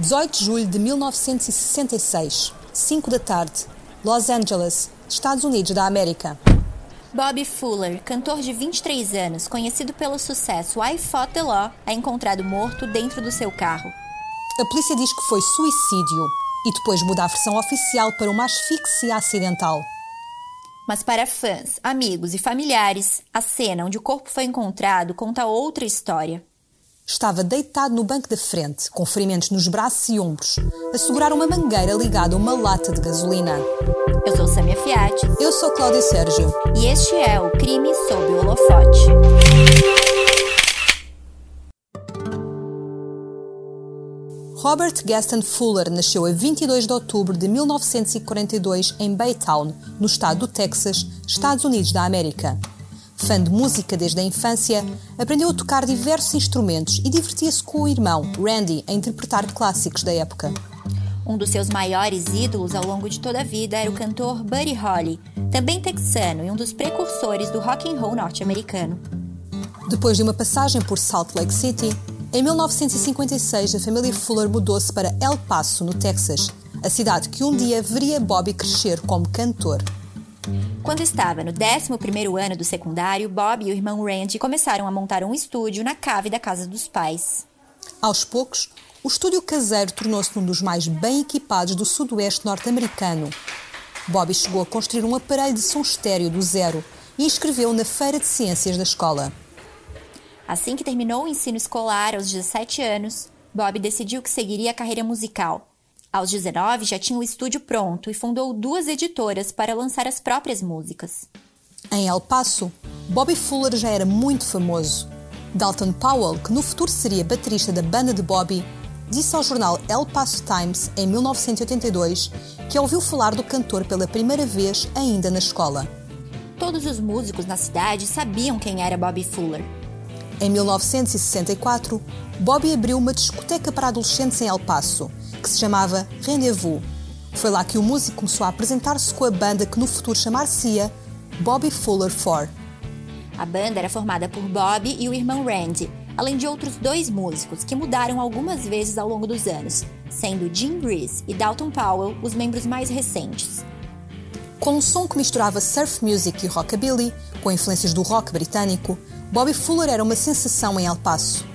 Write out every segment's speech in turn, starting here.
18 de julho de 1966, 5 da tarde, Los Angeles, Estados Unidos da América. Bobby Fuller, cantor de 23 anos, conhecido pelo sucesso I Fought the Law, é encontrado morto dentro do seu carro. A polícia diz que foi suicídio e depois muda a versão oficial para uma asfixia acidental. Mas para fãs, amigos e familiares, a cena onde o corpo foi encontrado conta outra história. Estava deitado no banco da frente, com ferimentos nos braços e ombros, a segurar uma mangueira ligada a uma lata de gasolina. Eu sou Samia Fiat. Eu sou Cláudia Sérgio. E este é o Crime sob o Holofote. Robert Gaston Fuller nasceu a 22 de outubro de 1942 em Baytown, no estado do Texas, Estados Unidos da América. Fã de música desde a infância, aprendeu a tocar diversos instrumentos e divertia-se com o irmão, Randy, a interpretar clássicos da época. Um dos seus maiores ídolos ao longo de toda a vida era o cantor Buddy Holly, também texano e um dos precursores do rock and roll norte-americano. Depois de uma passagem por Salt Lake City, em 1956 a família Fuller mudou-se para El Paso, no Texas, a cidade que um dia veria Bobby crescer como cantor. Quando estava no 11º ano do secundário, Bob e o irmão Randy começaram a montar um estúdio na cave da casa dos pais. Aos poucos, o estúdio caseiro tornou-se um dos mais bem equipados do sudoeste norte-americano. Bobby chegou a construir um aparelho de som estéreo do zero e inscreveu na Feira de Ciências da escola. Assim que terminou o ensino escolar aos 17 anos, Bob decidiu que seguiria a carreira musical aos 19, já tinha o estúdio pronto e fundou duas editoras para lançar as próprias músicas. Em El Paso, Bobby Fuller já era muito famoso. Dalton Powell, que no futuro seria baterista da banda de Bobby, disse ao jornal El Paso Times, em 1982, que ouviu falar do cantor pela primeira vez ainda na escola. Todos os músicos na cidade sabiam quem era Bobby Fuller. Em 1964, Bobby abriu uma discoteca para adolescentes em El Paso que se chamava Rendezvous. Foi lá que o músico começou a apresentar-se com a banda que no futuro chamar-se-ia Bobby Fuller 4. A banda era formada por Bobby e o irmão Randy, além de outros dois músicos que mudaram algumas vezes ao longo dos anos, sendo Jim Breeze e Dalton Powell os membros mais recentes. Com um som que misturava surf music e rockabilly, com influências do rock britânico, Bobby Fuller era uma sensação em El Paso.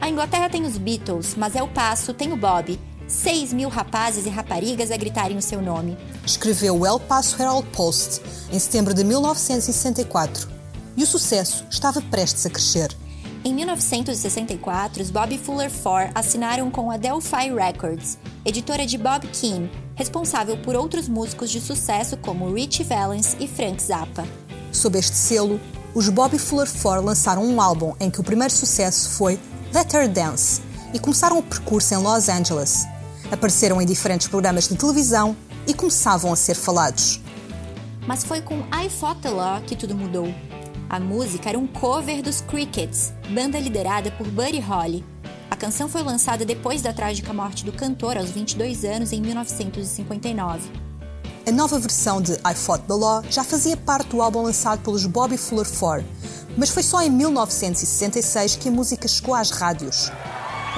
A Inglaterra tem os Beatles, mas El Paso tem o Bobby, 6 mil rapazes e raparigas a gritarem o seu nome. Escreveu o El Paso Herald Post em setembro de 1964 e o sucesso estava prestes a crescer. Em 1964, os Bobby Fuller Four assinaram com a Delphi Records, editora de Bob Keane, responsável por outros músicos de sucesso como Richie Valens e Frank Zappa. Sob este selo, os Bobby Fuller Four lançaram um álbum em que o primeiro sucesso foi Let Her Dance e começaram o percurso em Los Angeles, Apareceram em diferentes programas de televisão e começavam a ser falados. Mas foi com I Fought the Law que tudo mudou. A música era um cover dos Crickets, banda liderada por Buddy Holly. A canção foi lançada depois da trágica morte do cantor aos 22 anos em 1959. A nova versão de I Fought the Law já fazia parte do álbum lançado pelos Bobby Fuller 4, mas foi só em 1966 que a música chegou às rádios.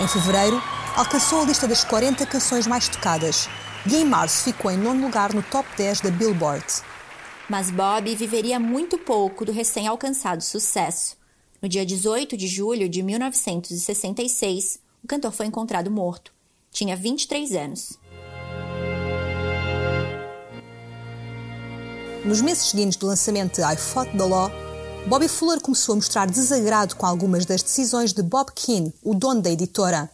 Em fevereiro, alcançou a lista das 40 canções mais tocadas e em março ficou em nono lugar no top 10 da Billboard. Mas Bob viveria muito pouco do recém-alcançado sucesso. No dia 18 de julho de 1966, o cantor foi encontrado morto. Tinha 23 anos. Nos meses seguintes do lançamento de I Fought the Law, Bobby Fuller começou a mostrar desagrado com algumas das decisões de Bob Keane, o dono da editora.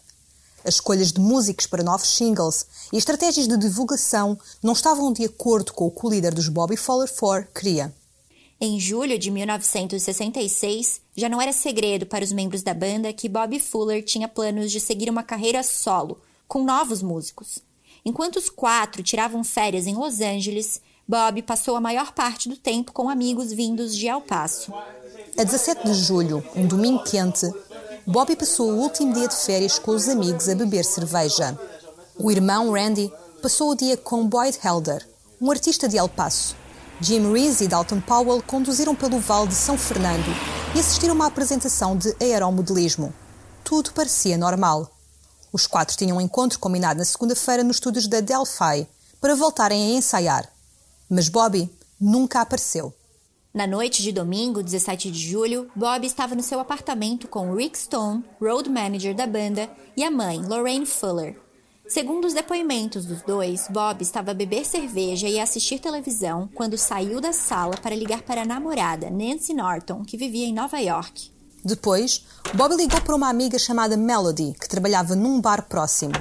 As escolhas de músicos para novos singles e estratégias de divulgação não estavam de acordo com o que o líder dos Bobby Fuller 4 queria. Em julho de 1966, já não era segredo para os membros da banda que Bobby Fuller tinha planos de seguir uma carreira solo, com novos músicos. Enquanto os quatro tiravam férias em Los Angeles, Bob passou a maior parte do tempo com amigos vindos de El Paso. A 17 de julho, um domingo quente, Bobby passou o último dia de férias com os amigos a beber cerveja. O irmão Randy passou o dia com Boyd Helder, um artista de El Paso. Jim Reese e Dalton Powell conduziram pelo Vale de São Fernando e assistiram a uma apresentação de aeromodelismo. Tudo parecia normal. Os quatro tinham um encontro combinado na segunda-feira nos estúdios da Delphi para voltarem a ensaiar. Mas Bobby nunca apareceu. Na noite de domingo, 17 de julho, Bob estava no seu apartamento com Rick Stone, road manager da banda, e a mãe, Lorraine Fuller. Segundo os depoimentos dos dois, Bob estava a beber cerveja e a assistir televisão quando saiu da sala para ligar para a namorada, Nancy Norton, que vivia em Nova York. Depois, Bob ligou para uma amiga chamada Melody, que trabalhava num bar próximo.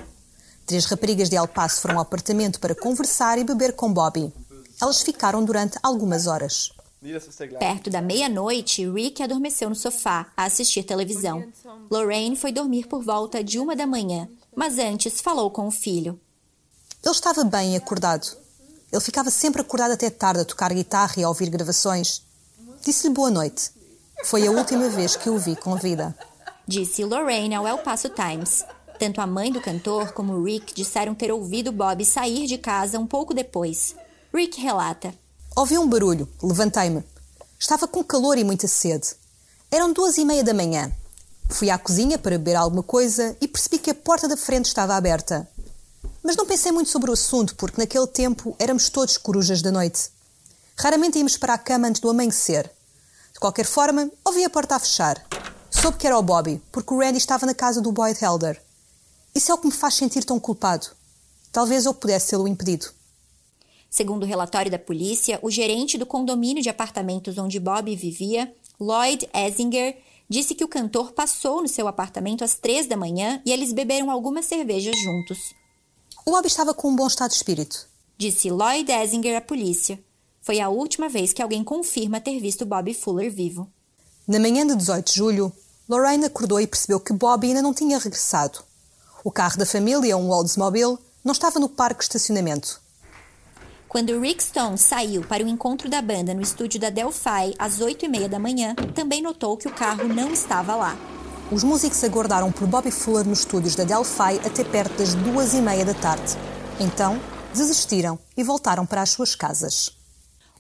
Três raparigas de El Paso foram ao apartamento para conversar e beber com Bobby. Elas ficaram durante algumas horas. Perto da meia-noite, Rick adormeceu no sofá a assistir televisão. Lorraine foi dormir por volta de uma da manhã, mas antes falou com o filho. Ele estava bem acordado. Ele ficava sempre acordado até tarde a tocar guitarra e a ouvir gravações. Disse-lhe boa noite. Foi a última vez que o vi com vida. Disse Lorraine ao El Paso Times. Tanto a mãe do cantor como Rick disseram ter ouvido Bob sair de casa um pouco depois. Rick relata. Ouvi um barulho, levantei-me. Estava com calor e muita sede. Eram duas e meia da manhã. Fui à cozinha para beber alguma coisa e percebi que a porta da frente estava aberta. Mas não pensei muito sobre o assunto, porque naquele tempo éramos todos corujas da noite. Raramente íamos para a cama antes do amanhecer. De qualquer forma, ouvi a porta a fechar. Soube que era o Bobby, porque o Randy estava na casa do Boyd Helder. Isso é o que me faz sentir tão culpado. Talvez eu pudesse tê-lo impedido. Segundo o relatório da polícia, o gerente do condomínio de apartamentos onde Bob vivia, Lloyd Essinger, disse que o cantor passou no seu apartamento às três da manhã e eles beberam algumas cervejas juntos. O Bob estava com um bom estado de espírito, disse Lloyd Essinger à polícia. Foi a última vez que alguém confirma ter visto Bob Fuller vivo. Na manhã de 18 de julho, Lorraine acordou e percebeu que Bob ainda não tinha regressado. O carro da família, um Oldsmobile, não estava no parque de estacionamento. Quando Rick Stone saiu para o encontro da banda no estúdio da Delphi às 8 e meia da manhã, também notou que o carro não estava lá. Os músicos aguardaram por Bobby Fuller nos estúdios da Delphi até perto das duas e meia da tarde. Então, desistiram e voltaram para as suas casas.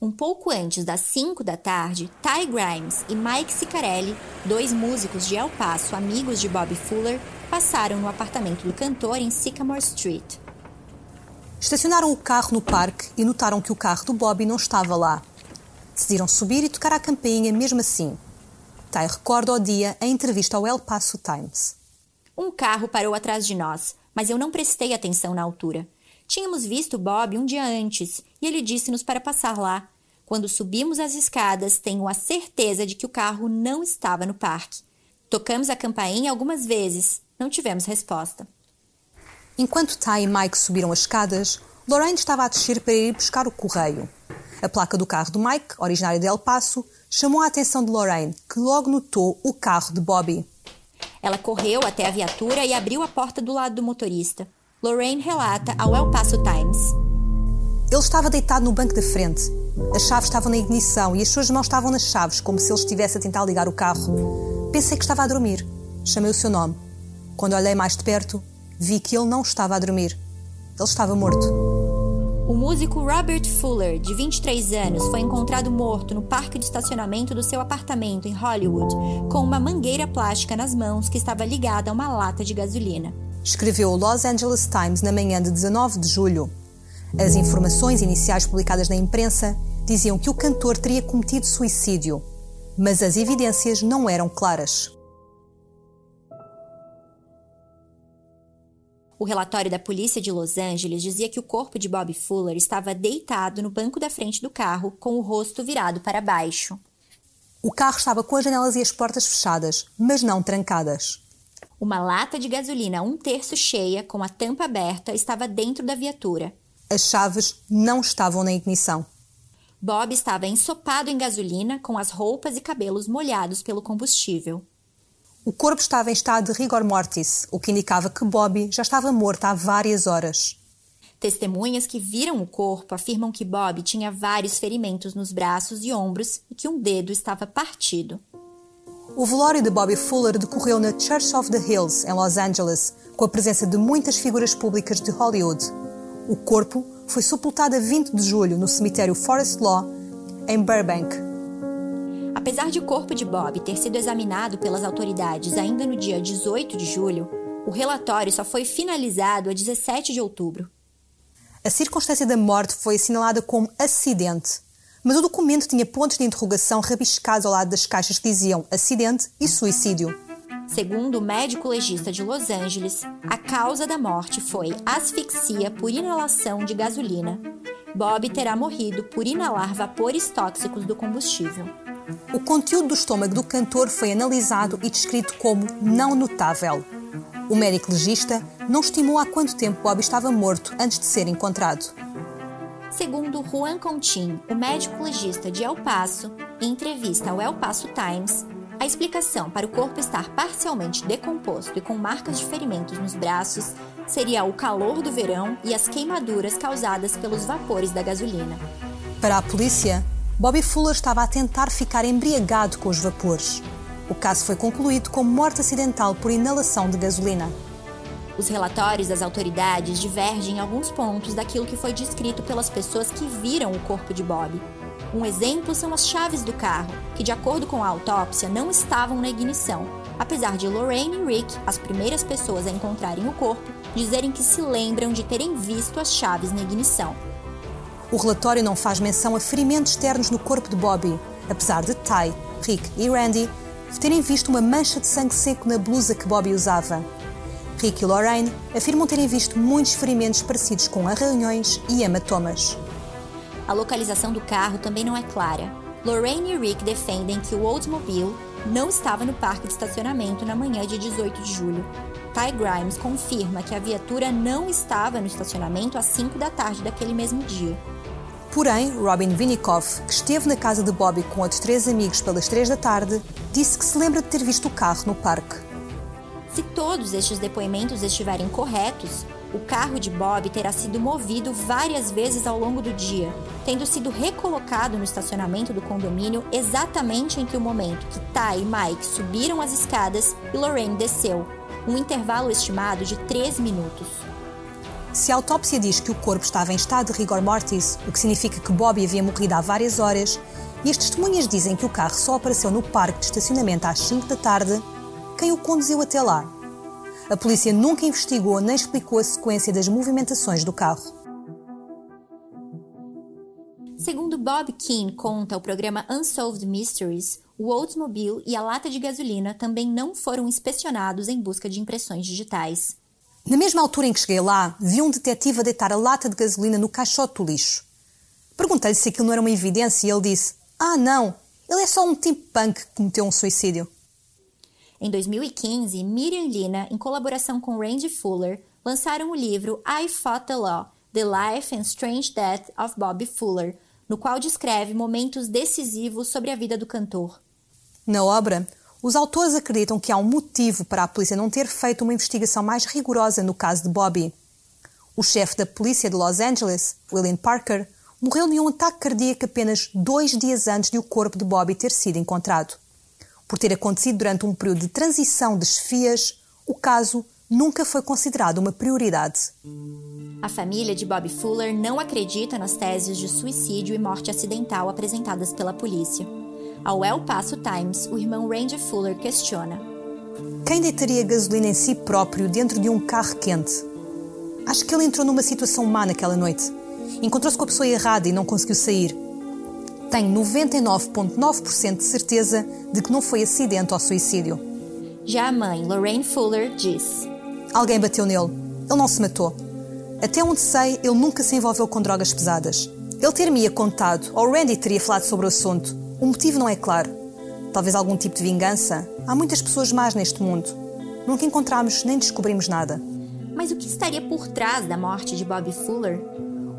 Um pouco antes das 5 da tarde, Ty Grimes e Mike Sicarelli, dois músicos de El Paso amigos de Bobby Fuller, passaram no apartamento do cantor em Sycamore Street. Estacionaram o carro no parque e notaram que o carro do Bobby não estava lá. Decidiram subir e tocar a campainha mesmo assim. Tai recorda ao dia a entrevista ao El Paso Times. Um carro parou atrás de nós, mas eu não prestei atenção na altura. Tínhamos visto Bob um dia antes e ele disse-nos para passar lá. Quando subimos as escadas, tenho a certeza de que o carro não estava no parque. Tocamos a campainha algumas vezes, não tivemos resposta. Enquanto Ty e Mike subiram as escadas, Lorraine estava a descer para ir buscar o correio. A placa do carro do Mike, originário de El Paso, chamou a atenção de Lorraine, que logo notou o carro de Bobby. Ela correu até a viatura e abriu a porta do lado do motorista. Lorraine relata ao El Paso Times. Ele estava deitado no banco da frente. As chaves estavam na ignição e as suas mãos estavam nas chaves, como se ele estivesse a tentar ligar o carro. Pensei que estava a dormir. Chamei o seu nome. Quando olhei mais de perto, vi que ele não estava a dormir. Ele estava morto. O músico Robert Fuller, de 23 anos, foi encontrado morto no parque de estacionamento do seu apartamento em Hollywood, com uma mangueira plástica nas mãos que estava ligada a uma lata de gasolina. Escreveu o Los Angeles Times na manhã de 19 de julho. As informações iniciais publicadas na imprensa diziam que o cantor teria cometido suicídio, mas as evidências não eram claras. O relatório da polícia de Los Angeles dizia que o corpo de Bob Fuller estava deitado no banco da frente do carro, com o rosto virado para baixo. O carro estava com as janelas e as portas fechadas, mas não trancadas. Uma lata de gasolina um terço cheia, com a tampa aberta, estava dentro da viatura. As chaves não estavam na ignição. Bob estava ensopado em gasolina, com as roupas e cabelos molhados pelo combustível. O corpo estava em estado de rigor mortis, o que indicava que Bobby já estava morto há várias horas. Testemunhas que viram o corpo afirmam que Bob tinha vários ferimentos nos braços e ombros e que um dedo estava partido. O velório de Bobby Fuller decorreu na Church of the Hills, em Los Angeles, com a presença de muitas figuras públicas de Hollywood. O corpo foi sepultado a 20 de julho no cemitério Forest Law, em Burbank, Apesar de o corpo de Bob ter sido examinado pelas autoridades ainda no dia 18 de julho, O relatório só foi finalizado a 17 de outubro. A circunstância da morte foi assinalada como acidente, mas o documento tinha pontos de interrogação rabiscados ao lado das caixas que diziam acidente e suicídio. Segundo o médico legista de Los Angeles, a causa da morte foi asfixia por inalação de gasolina. Bob terá morrido por inalar vapores tóxicos do combustível. O conteúdo do estômago do cantor foi analisado e descrito como não notável. O médico legista não estimou há quanto tempo Bob estava morto antes de ser encontrado. Segundo Juan Contin, o médico legista de El Paso, em entrevista ao El Paso Times, a explicação para o corpo estar parcialmente decomposto e com marcas de ferimentos nos braços seria o calor do verão e as queimaduras causadas pelos vapores da gasolina. Para a polícia, Bobby Fuller estava a tentar ficar embriagado com os vapores. O caso foi concluído como morte acidental por inalação de gasolina. Os relatórios das autoridades divergem em alguns pontos daquilo que foi descrito pelas pessoas que viram o corpo de Bob. Um exemplo são as chaves do carro, que, de acordo com a autópsia, não estavam na ignição, apesar de Lorraine e Rick, as primeiras pessoas a encontrarem o corpo, dizerem que se lembram de terem visto as chaves na ignição. O relatório não faz menção a ferimentos externos no corpo de Bobby, apesar de Ty, Rick e Randy terem visto uma mancha de sangue seco na blusa que Bobby usava. Rick e Lorraine afirmam terem visto muitos ferimentos parecidos com arranhões e hematomas. A localização do carro também não é clara. Lorraine e Rick defendem que o Oldsmobile não estava no parque de estacionamento na manhã de 18 de julho. Ty Grimes confirma que a viatura não estava no estacionamento às 5 da tarde daquele mesmo dia. Porém, Robin Vinikoff, que esteve na casa de Bobby com outros três amigos pelas 3 da tarde, disse que se lembra de ter visto o carro no parque. Se todos estes depoimentos estiverem corretos, o carro de Bob terá sido movido várias vezes ao longo do dia, tendo sido recolocado no estacionamento do condomínio exatamente entre o momento que Ty e Mike subiram as escadas e Lorraine desceu, um intervalo estimado de 3 minutos. Se a autópsia diz que o corpo estava em estado de rigor mortis, o que significa que Bobby havia morrido há várias horas, e as testemunhas dizem que o carro só apareceu no parque de estacionamento às 5 da tarde, quem o conduziu até lá. A polícia nunca investigou nem explicou a sequência das movimentações do carro. Segundo Bob Keane conta ao programa Unsolved Mysteries, o Oldsmobile e a lata de gasolina também não foram inspecionados em busca de impressões digitais. Na mesma altura em que cheguei lá, vi um detetive a deitar a lata de gasolina no caixote do lixo. Perguntei-lhe se aquilo não era uma evidência e ele disse: Ah, não, ele é só um tipo punk que cometeu um suicídio. Em 2015, Miriam Lina, em colaboração com Randy Fuller, lançaram o livro I Fought the Law: The Life and Strange Death of Bobby Fuller, no qual descreve momentos decisivos sobre a vida do cantor. Na obra, os autores acreditam que há um motivo para a polícia não ter feito uma investigação mais rigorosa no caso de Bobby. O chefe da polícia de Los Angeles, William Parker, morreu de um ataque cardíaco apenas dois dias antes de o corpo de Bobby ter sido encontrado. Por ter acontecido durante um período de transição de chefias, o caso nunca foi considerado uma prioridade. A família de Bob Fuller não acredita nas teses de suicídio e morte acidental apresentadas pela polícia. Ao El Paso Times, o irmão Randy Fuller questiona: Quem deitaria gasolina em si próprio dentro de um carro quente? Acho que ele entrou numa situação má naquela noite. Encontrou-se com a pessoa errada e não conseguiu sair tenho 99,9% de certeza de que não foi acidente ou suicídio. Já a mãe, Lorraine Fuller, diz: Alguém bateu nele. Ele não se matou. Até onde sei, ele nunca se envolveu com drogas pesadas. Ele ter-me-ia contado, ou Randy teria falado sobre o assunto. O motivo não é claro. Talvez algum tipo de vingança. Há muitas pessoas más neste mundo. Nunca encontramos nem descobrimos nada. Mas o que estaria por trás da morte de Bobby Fuller?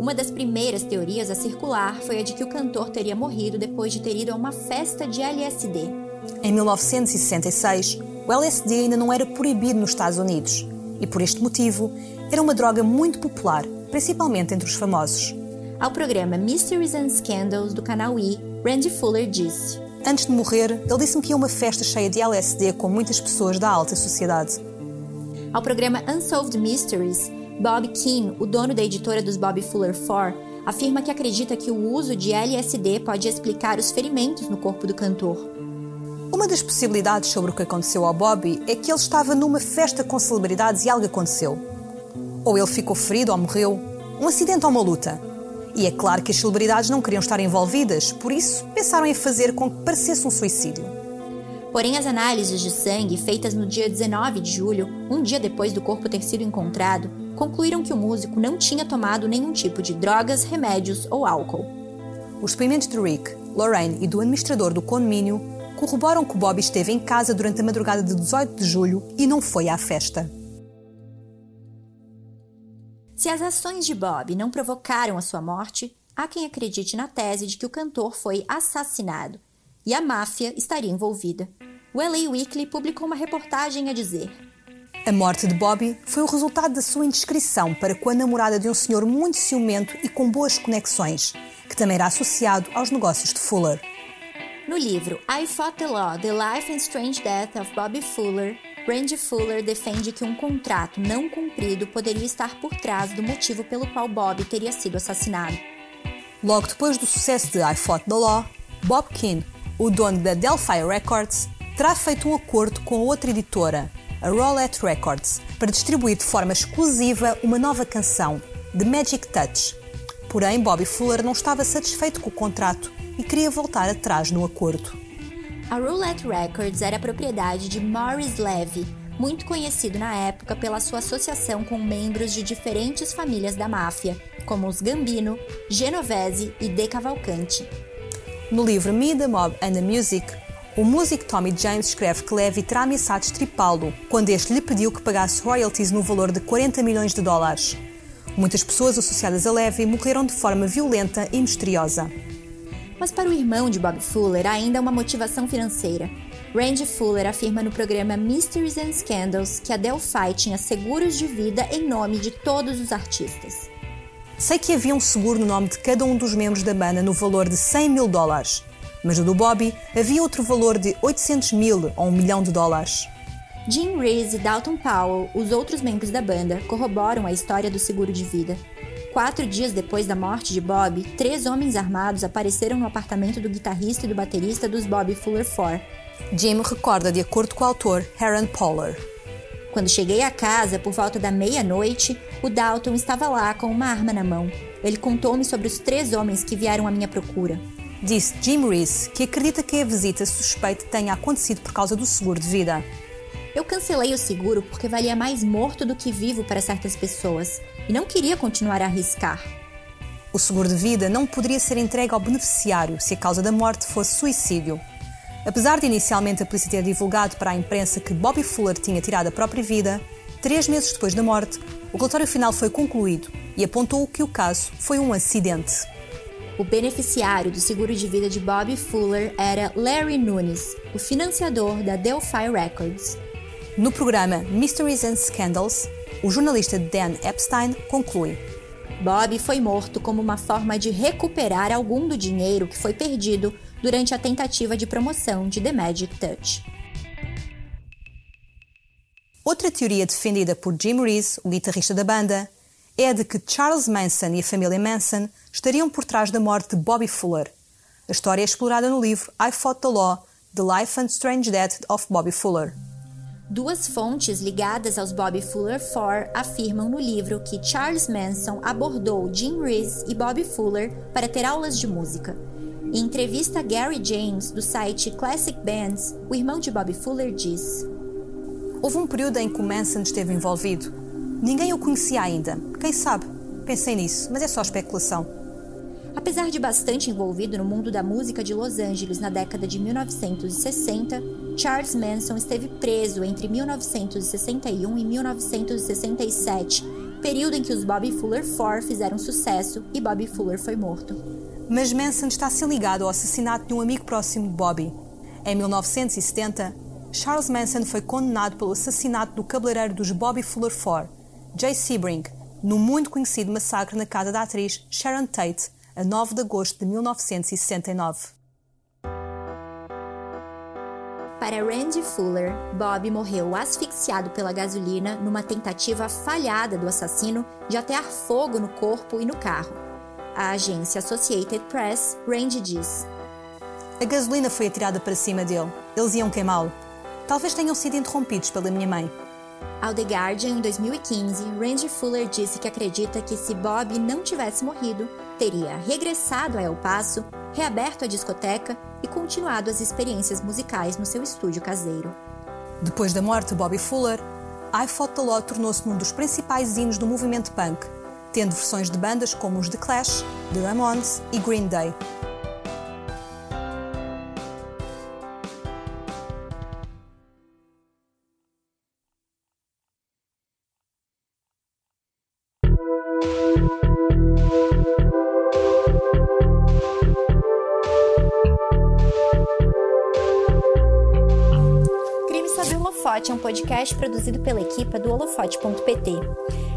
Uma das primeiras teorias a circular foi a de que o cantor teria morrido depois de ter ido a uma festa de LSD. Em 1966, o LSD ainda não era proibido nos Estados Unidos e, por este motivo, era uma droga muito popular, principalmente entre os famosos. Ao programa Mysteries and Scandals do canal E, Randy Fuller disse: Antes de morrer, ele disse-me que ia uma festa cheia de LSD com muitas pessoas da alta sociedade. Ao programa Unsolved Mysteries, Bob Keane, o dono da editora dos Bob Fuller 4, afirma que acredita que o uso de LSD pode explicar os ferimentos no corpo do cantor. Uma das possibilidades sobre o que aconteceu ao Bobby é que ele estava numa festa com celebridades e algo aconteceu. Ou ele ficou ferido ou morreu, um acidente ou uma luta. E é claro que as celebridades não queriam estar envolvidas, por isso pensaram em fazer com que parecesse um suicídio. Porém, as análises de sangue feitas no dia 19 de julho, um dia depois do corpo ter sido encontrado, concluíram que o músico não tinha tomado nenhum tipo de drogas, remédios ou álcool. Os depoimentos de Rick, Lorraine e do administrador do condomínio corroboram que Bob esteve em casa durante a madrugada de 18 de julho e não foi à festa. Se as ações de Bob não provocaram a sua morte, há quem acredite na tese de que o cantor foi assassinado e a máfia estaria envolvida. O LA Weekly publicou uma reportagem a dizer: A morte de Bobby foi o resultado da sua indiscrição para com a namorada de um senhor muito ciumento e com boas conexões, que também era associado aos negócios de Fuller. No livro I Fought the Law: The Life and Strange Death of Bobby Fuller, Randy Fuller defende que um contrato não cumprido poderia estar por trás do motivo pelo qual Bob teria sido assassinado. Logo depois do sucesso de I Fought the Law, Bob Keane, o dono da Delphi Records, terá feito um acordo com outra editora, a Roulette Records, para distribuir de forma exclusiva uma nova canção, The Magic Touch. Porém, Bobby Fuller não estava satisfeito com o contrato e queria voltar atrás no acordo. A Roulette Records era propriedade de Morris Levy, muito conhecido na época pela sua associação com membros de diferentes famílias da máfia, como os Gambino, Genovese e De Cavalcante. No livro Me, the Mob and the Music, o músico Tommy James escreve que Levy terá ameaçado estripá-lo quando este lhe pediu que pagasse royalties no valor de 40 milhões de dólares. Muitas pessoas associadas a Levy morreram de forma violenta e misteriosa. Mas para o irmão de Bob Fuller ainda uma motivação financeira. Randy Fuller afirma no programa Mysteries and Scandals que a Delphi tinha seguros de vida em nome de todos os artistas. Sei que havia um seguro no nome de cada um dos membros da banda no valor de 100 mil dólares, mas no do Bobby havia outro valor de 800 mil ou um milhão de dólares. Jim Reese e Dalton Powell, os outros membros da banda, corroboram a história do seguro de vida. Quatro dias depois da morte de Bob, três homens armados apareceram no apartamento do guitarrista e do baterista dos Bob Fuller Four. Jim recorda de acordo com o autor Aaron Poller. Quando cheguei à casa, por volta da meia-noite, o Dalton estava lá com uma arma na mão. Ele contou-me sobre os três homens que vieram à minha procura. Disse Jim Reese que acredita que a visita suspeita tenha acontecido por causa do seguro de vida. Eu cancelei o seguro porque valia mais morto do que vivo para certas pessoas e não queria continuar a arriscar. O seguro de vida não poderia ser entregue ao beneficiário se a causa da morte fosse suicídio. Apesar de inicialmente a polícia ter divulgado para a imprensa que Bobby Fuller tinha tirado a própria vida, três meses depois da morte, o relatório final foi concluído e apontou que o caso foi um acidente. O beneficiário do seguro de vida de Bobby Fuller era Larry Nunes, o financiador da Delphi Records. No programa Mysteries and Scandals, o jornalista Dan Epstein conclui: Bob foi morto como uma forma de recuperar algum do dinheiro que foi perdido durante a tentativa de promoção de The Magic Touch. Outra teoria defendida por Jim Reese, o guitarrista da banda, é a de que Charles Manson e a família Manson estariam por trás da morte de Bobby Fuller. A história é explorada no livro I Fought the Law: The Life and Strange Death of Bobby Fuller. Duas fontes ligadas aos Bobby Fuller Four afirmam no livro que Charles Manson abordou Jim Reese e Bobby Fuller para ter aulas de música. Em entrevista a Gary James, do site Classic Bands, o irmão de Bobby Fuller diz: Houve um período em que o Manson esteve envolvido. Ninguém o conhecia ainda. Quem sabe? Pensei nisso, mas é só especulação. Apesar de bastante envolvido no mundo da música de Los Angeles na década de 1960, Charles Manson esteve preso entre 1961 e 1967, período em que os Bobby Fuller Four fizeram sucesso e Bobby Fuller foi morto. Mas Manson está se ligado ao assassinato de um amigo próximo de Bobby. Em 1970, Charles Manson foi condenado pelo assassinato do cabeleireiro dos Bobby Fuller Four, Jay Sebring, no muito conhecido massacre na casa da atriz Sharon Tate, a 9 de agosto de 1969. Para Randy Fuller, Bob morreu asfixiado pela gasolina numa tentativa falhada do assassino de atear fogo no corpo e no carro. A agência Associated Press, Randy diz: A gasolina foi atirada para cima dele. Eles iam queimá-lo. Talvez tenham sido interrompidos pela minha mãe. Ao The Guardian, em 2015, Randy Fuller disse que acredita que se Bob não tivesse morrido, teria regressado a El Paso, reaberto a discoteca e continuado as experiências musicais no seu estúdio caseiro. Depois da morte de Bobby Fuller, I Fought the Law tornou-se um dos principais hinos do movimento punk, tendo versões de bandas como os The Clash, The Ramones e Green Day. Podcast produzido pela equipe do holofote.pt.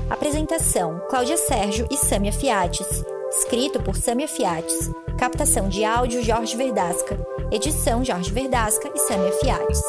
Apresentação: Cláudia Sérgio e Sâmia Fiates. Escrito por Sâmia Fiates. Captação de áudio: Jorge Verdasca. Edição: Jorge Verdasca e Sâmia Fiates.